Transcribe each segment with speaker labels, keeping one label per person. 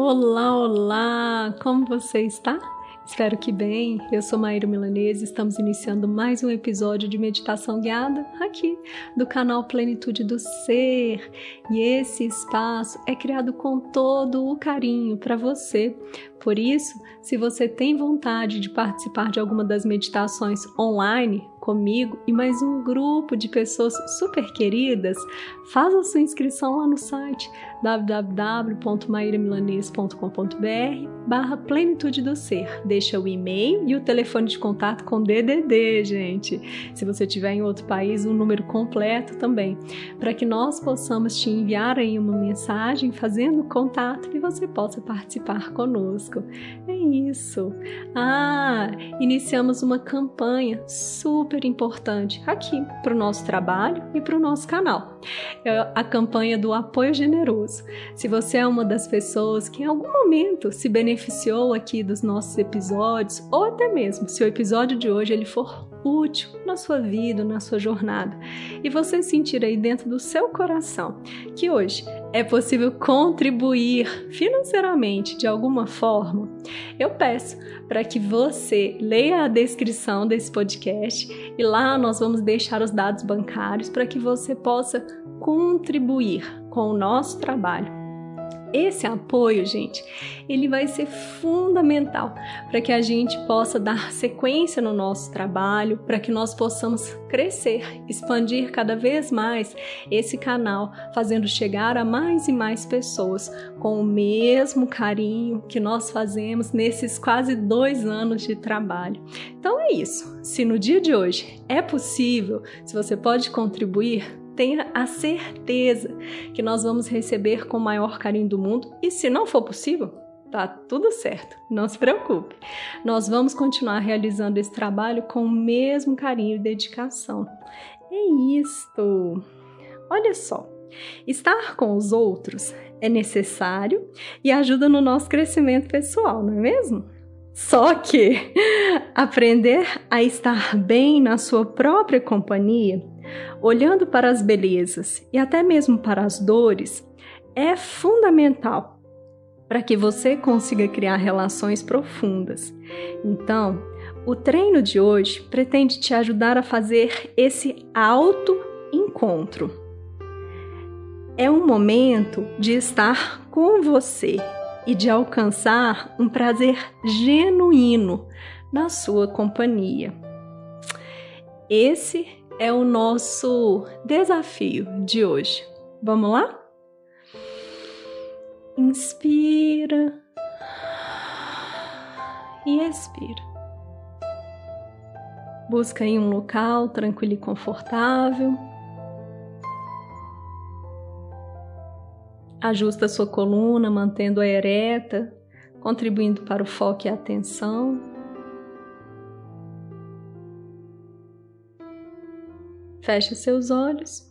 Speaker 1: Olá, olá! Como você está? Espero que bem. Eu sou Maíra Milanese. Estamos iniciando mais um episódio de meditação guiada aqui do canal Plenitude do Ser. E esse espaço é criado com todo o carinho para você. Por isso, se você tem vontade de participar de alguma das meditações online, comigo e mais um grupo de pessoas super queridas, faça sua inscrição lá no site www.mairamilanês.com.br barra plenitude do ser. Deixa o e-mail e o telefone de contato com DDD, gente. Se você estiver em outro país, um número completo também, para que nós possamos te enviar aí uma mensagem fazendo contato e você possa participar conosco. É isso. Ah, iniciamos uma campanha super super importante aqui para o nosso trabalho e para o nosso canal. É a campanha do apoio generoso. Se você é uma das pessoas que em algum momento se beneficiou aqui dos nossos episódios, ou até mesmo se o episódio de hoje ele for útil na sua vida, na sua jornada, e você sentir aí dentro do seu coração que hoje é possível contribuir financeiramente de alguma forma, eu peço para que você leia a descrição desse podcast e lá nós vamos deixar os dados bancários para que você possa contribuir com o nosso trabalho esse apoio, gente, ele vai ser fundamental para que a gente possa dar sequência no nosso trabalho, para que nós possamos crescer, expandir cada vez mais esse canal, fazendo chegar a mais e mais pessoas com o mesmo carinho que nós fazemos nesses quase dois anos de trabalho. Então é isso. Se no dia de hoje é possível, se você pode contribuir, tenha a certeza que nós vamos receber com o maior carinho do mundo e se não for possível, tá tudo certo, não se preocupe. Nós vamos continuar realizando esse trabalho com o mesmo carinho e dedicação. É isto. Olha só, estar com os outros é necessário e ajuda no nosso crescimento pessoal, não é mesmo? Só que aprender a estar bem na sua própria companhia olhando para as belezas e até mesmo para as dores, é fundamental para que você consiga criar relações profundas. Então, o treino de hoje pretende te ajudar a fazer esse auto-encontro. É um momento de estar com você e de alcançar um prazer genuíno na sua companhia. Esse é o nosso desafio de hoje. Vamos lá? Inspira e expira. Busca aí um local tranquilo e confortável. Ajusta sua coluna, mantendo-a ereta, contribuindo para o foco e a atenção. Feche seus olhos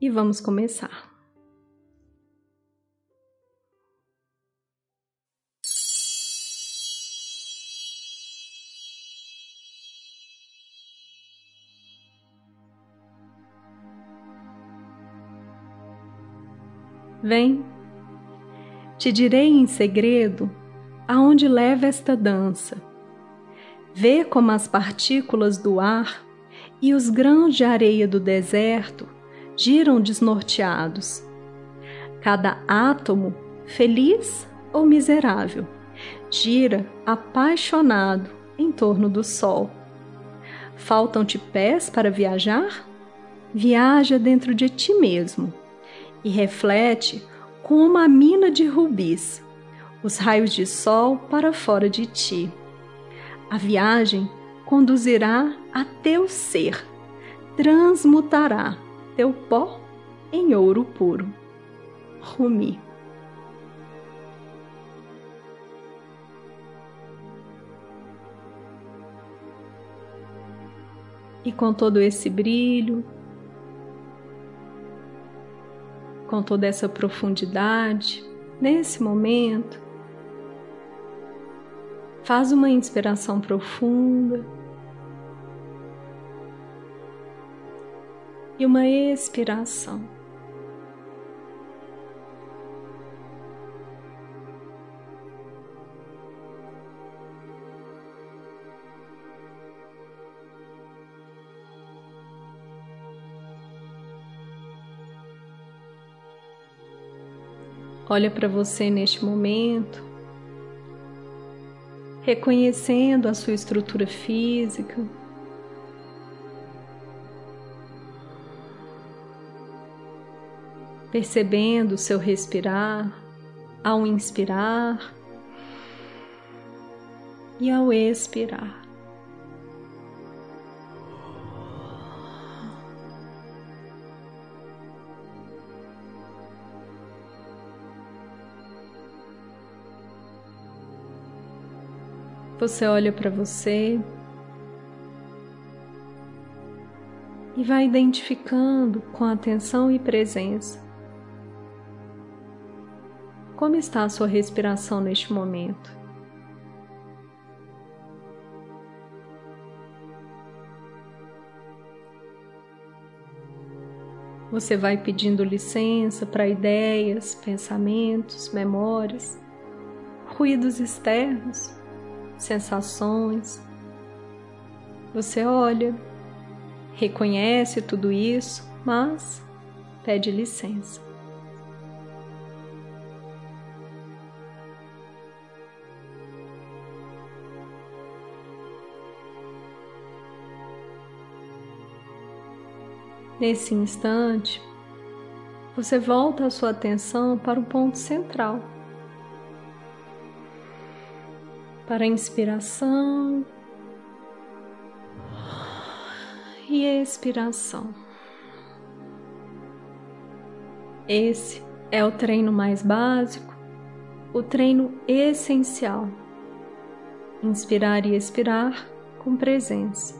Speaker 1: e vamos começar. Vem, te direi em segredo aonde leva esta dança. Vê como as partículas do ar e os grãos de areia do deserto giram desnorteados. Cada átomo, feliz ou miserável, gira apaixonado em torno do sol. Faltam-te pés para viajar? Viaja dentro de ti mesmo e reflete com uma mina de rubis os raios de sol para fora de ti. A viagem conduzirá a teu ser, transmutará teu pó em ouro puro. Rumi. E com todo esse brilho, com toda essa profundidade, nesse momento, faz uma inspiração profunda. e uma expiração. Olha para você neste momento, reconhecendo a sua estrutura física. Percebendo o seu respirar ao inspirar e ao expirar. Você olha para você. E vai identificando com atenção e presença. Como está a sua respiração neste momento. Você vai pedindo licença para ideias, pensamentos, memórias, ruídos externos sensações. Você olha, reconhece tudo isso, mas pede licença. Nesse instante, você volta a sua atenção para o ponto central para a inspiração e expiração. Esse é o treino mais básico, o treino essencial. Inspirar e expirar com presença.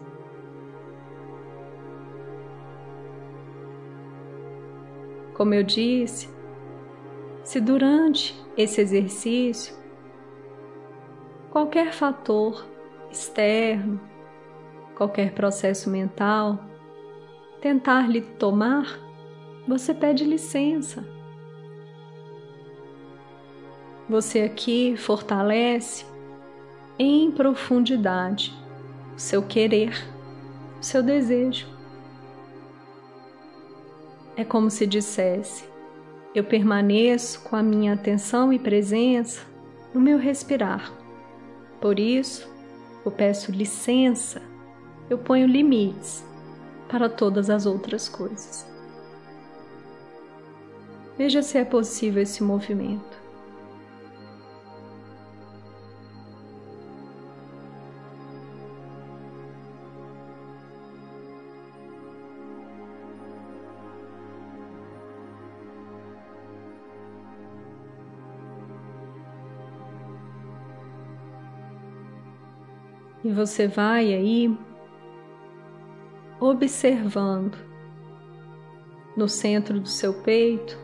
Speaker 1: Como eu disse, se durante esse exercício qualquer fator externo, qualquer processo mental tentar lhe tomar, você pede licença. Você aqui fortalece em profundidade o seu querer, o seu desejo. É como se dissesse: eu permaneço com a minha atenção e presença no meu respirar por isso, eu peço licença, eu ponho limites para todas as outras coisas. Veja se é possível esse movimento. Você vai aí observando no centro do seu peito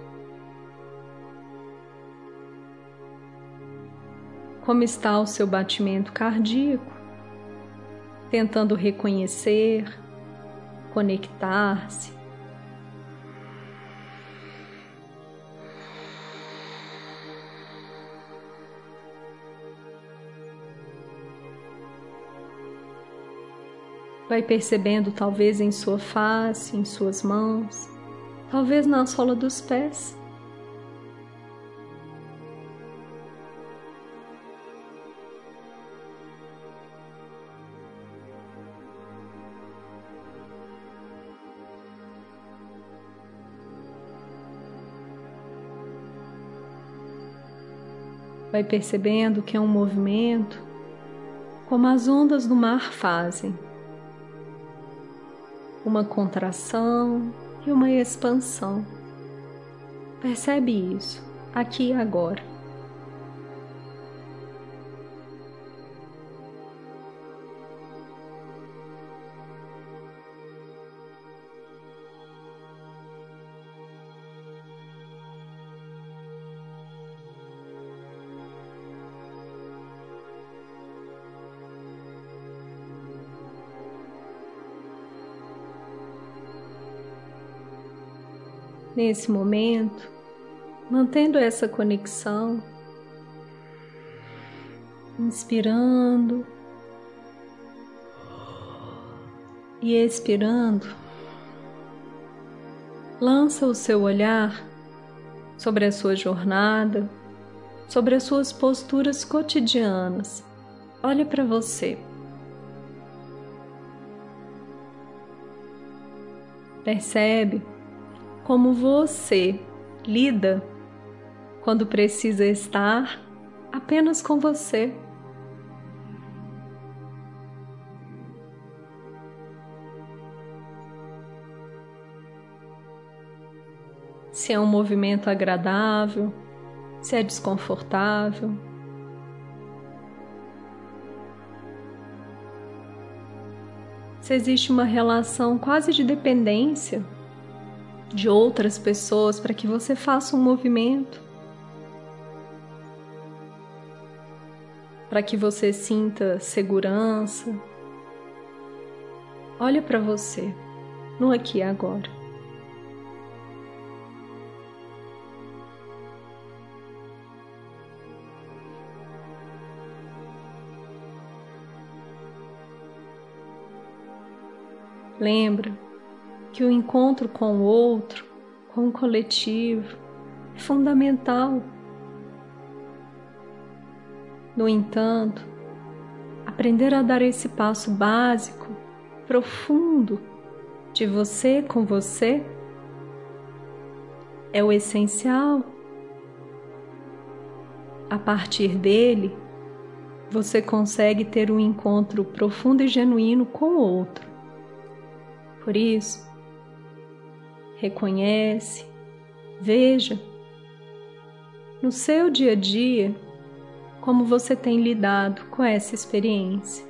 Speaker 1: como está o seu batimento cardíaco, tentando reconhecer, conectar-se Vai percebendo, talvez em sua face, em suas mãos, talvez na sola dos pés. Vai percebendo que é um movimento como as ondas do mar fazem uma contração e uma expansão. Percebe isso aqui e agora. Nesse momento, mantendo essa conexão, inspirando e expirando, lança o seu olhar sobre a sua jornada, sobre as suas posturas cotidianas. Olhe para você. Percebe como você lida quando precisa estar apenas com você. Se é um movimento agradável, se é desconfortável. Se existe uma relação quase de dependência de outras pessoas para que você faça um movimento, para que você sinta segurança. Olha para você, no aqui e agora. Lembra que o encontro com o outro, com o coletivo, é fundamental. No entanto, aprender a dar esse passo básico, profundo, de você com você, é o essencial. A partir dele, você consegue ter um encontro profundo e genuíno com o outro. Por isso, reconhece, veja no seu dia a dia como você tem lidado com essa experiência.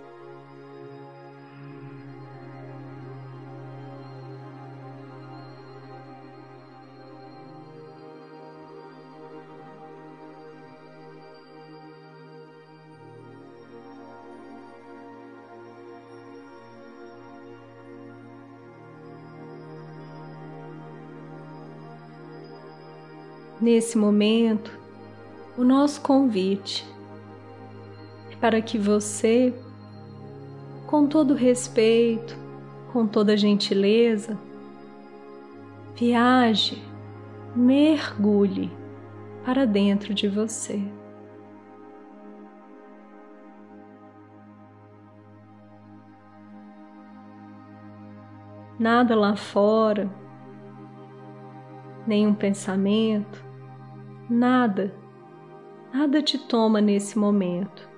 Speaker 1: Nesse momento, o nosso convite é para que você, com todo respeito, com toda gentileza, viaje, mergulhe para dentro de você. Nada lá fora, nenhum pensamento, Nada, nada te toma nesse momento.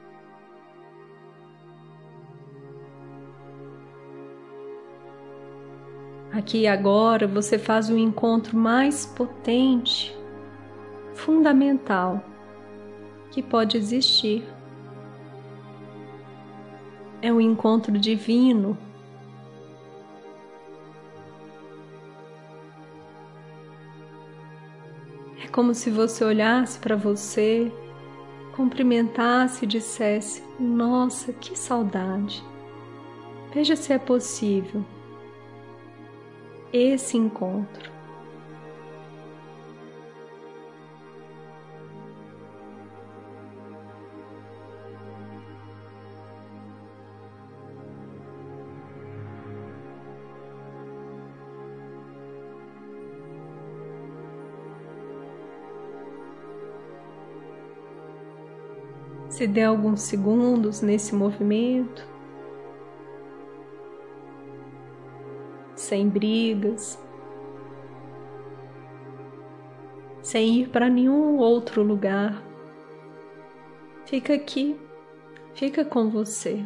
Speaker 1: Aqui e agora você faz o um encontro mais potente, fundamental que pode existir. É o encontro divino como se você olhasse para você, cumprimentasse e dissesse: Nossa, que saudade! Veja se é possível esse encontro. Se der alguns segundos nesse movimento, sem brigas, sem ir para nenhum outro lugar. Fica aqui, fica com você.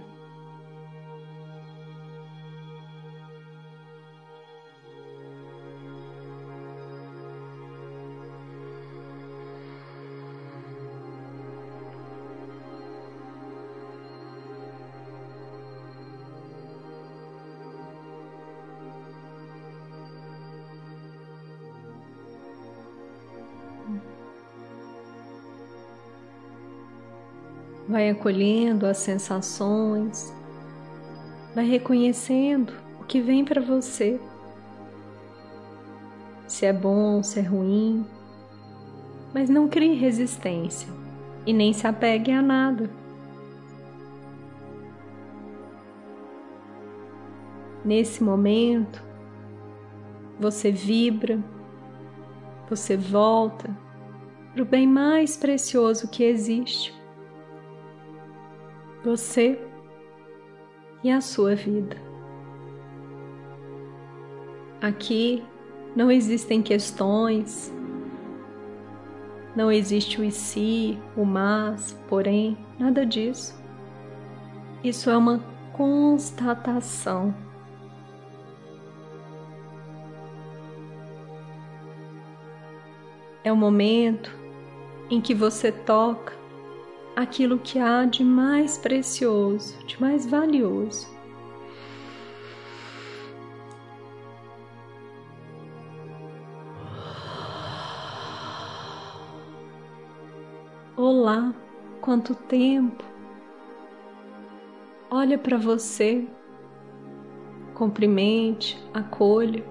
Speaker 1: Vai acolhendo as sensações, vai reconhecendo o que vem para você. Se é bom, se é ruim, mas não crie resistência e nem se apegue a nada. Nesse momento, você vibra, você volta para o bem mais precioso que existe: você e a sua vida. Aqui não existem questões, não existe o e se, o mas, porém, nada disso. Isso é uma constatação. É o momento em que você toca aquilo que há de mais precioso, de mais valioso. Olá, quanto tempo! Olha para você, cumprimente, acolha.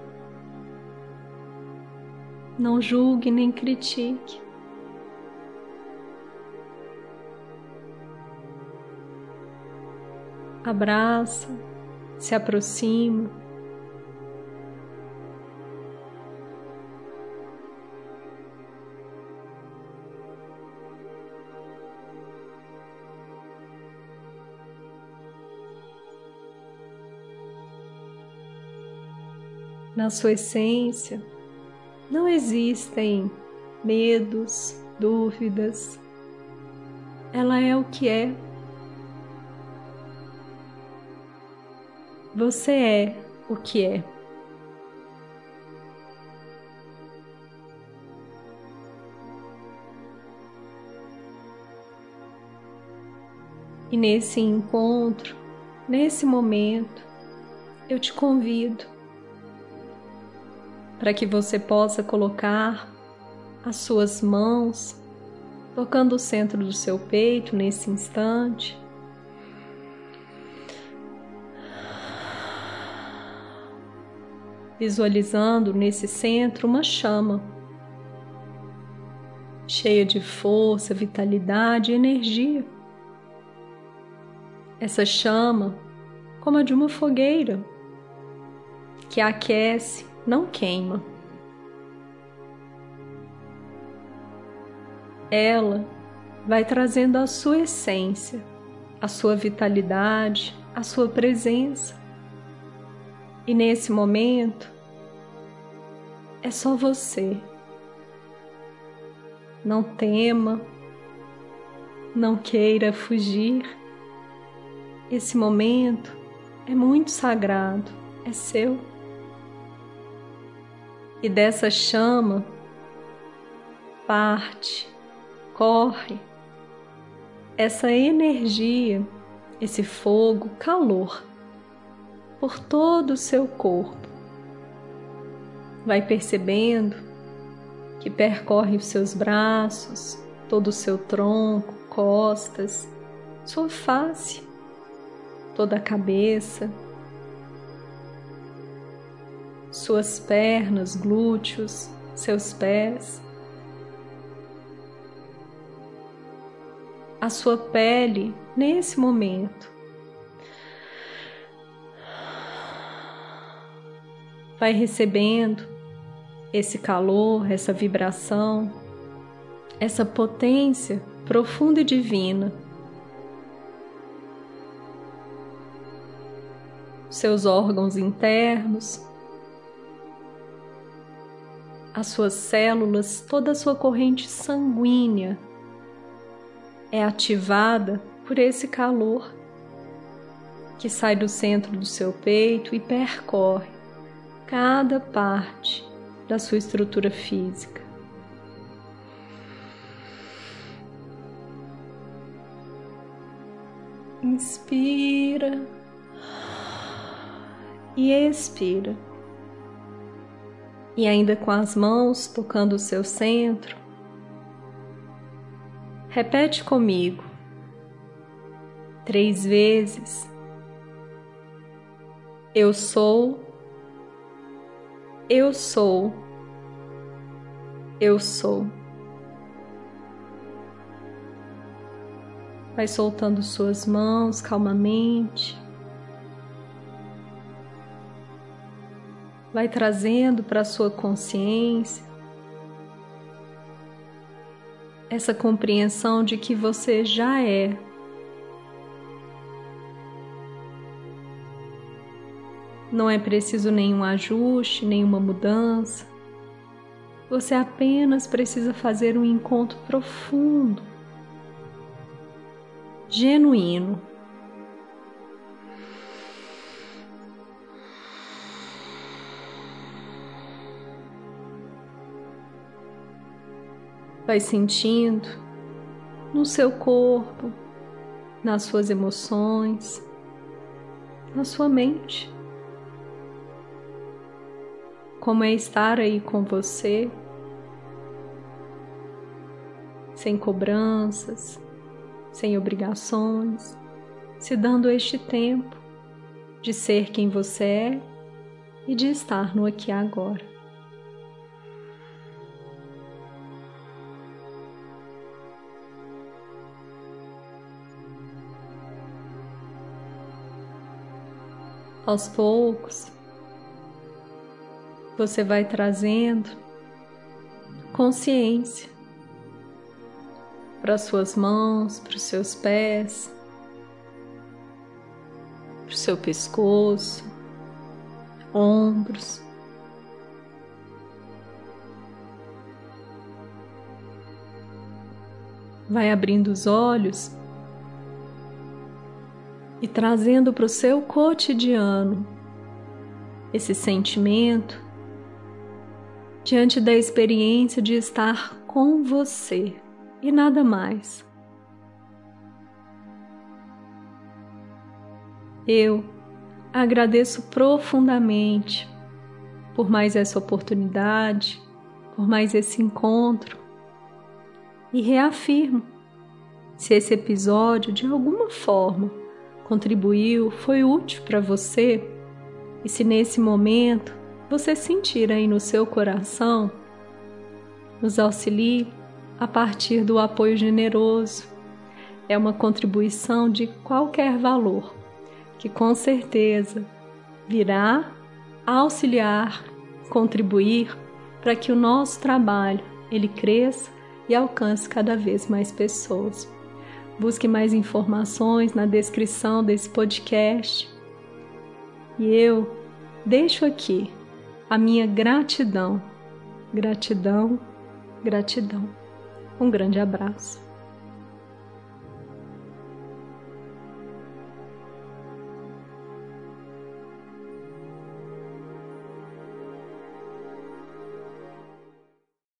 Speaker 1: Não julgue nem critique. Abraça, se aproxima. Na sua essência, não existem medos, dúvidas. Ela é o que é. Você é o que é. E nesse encontro, nesse momento, eu te convido para que você possa colocar as suas mãos tocando o centro do seu peito nesse instante. Visualizando nesse centro uma chama cheia de força, vitalidade e energia. Essa chama, como a de uma fogueira, que aquece não queima. Ela vai trazendo a sua essência, a sua vitalidade, a sua presença. E nesse momento, é só você. Não tema, não queira fugir. Esse momento é muito sagrado, é seu e dessa chama parte, corre essa energia, esse fogo, calor por todo o seu corpo. Vai percebendo que percorre os seus braços, todo o seu tronco, costas, sua face, toda a cabeça suas pernas, glúteos, seus pés, a sua pele nesse momento. Vai recebendo esse calor, essa vibração, essa potência profunda e divina. Seus órgãos internos, as suas células, toda a sua corrente sanguínea é ativada por esse calor que sai do centro do seu peito e percorre cada parte da sua estrutura física. Inspira e expira e ainda com as mãos tocando o seu centro, repete comigo três vezes: Eu sou, eu sou, eu sou. Vai soltando suas mãos calmamente. vai trazendo para sua consciência essa compreensão de que você já é. Não é preciso nenhum ajuste, nenhuma mudança. Você apenas precisa fazer um encontro profundo, genuíno. Vai sentindo no seu corpo, nas suas emoções, na sua mente. Como é estar aí com você, sem cobranças, sem obrigações, se dando este tempo de ser quem você é e de estar no aqui e agora. aos poucos, você vai trazendo consciência para suas mãos, para os seus pés, para o seu pescoço, ombros. Vai abrindo os olhos e trazendo para o seu cotidiano esse sentimento diante da experiência de estar com você e nada mais. Eu agradeço profundamente por mais essa oportunidade, por mais esse encontro e reafirmo se esse episódio de alguma forma contribuiu, foi útil para você, e se nesse momento você sentir aí no seu coração, nos auxilie a partir do apoio generoso. É uma contribuição de qualquer valor, que com certeza virá auxiliar, contribuir para que o nosso trabalho ele cresça e alcance cada vez mais pessoas. Busque mais informações na descrição desse podcast. E eu deixo aqui a minha gratidão, gratidão, gratidão. Um grande abraço.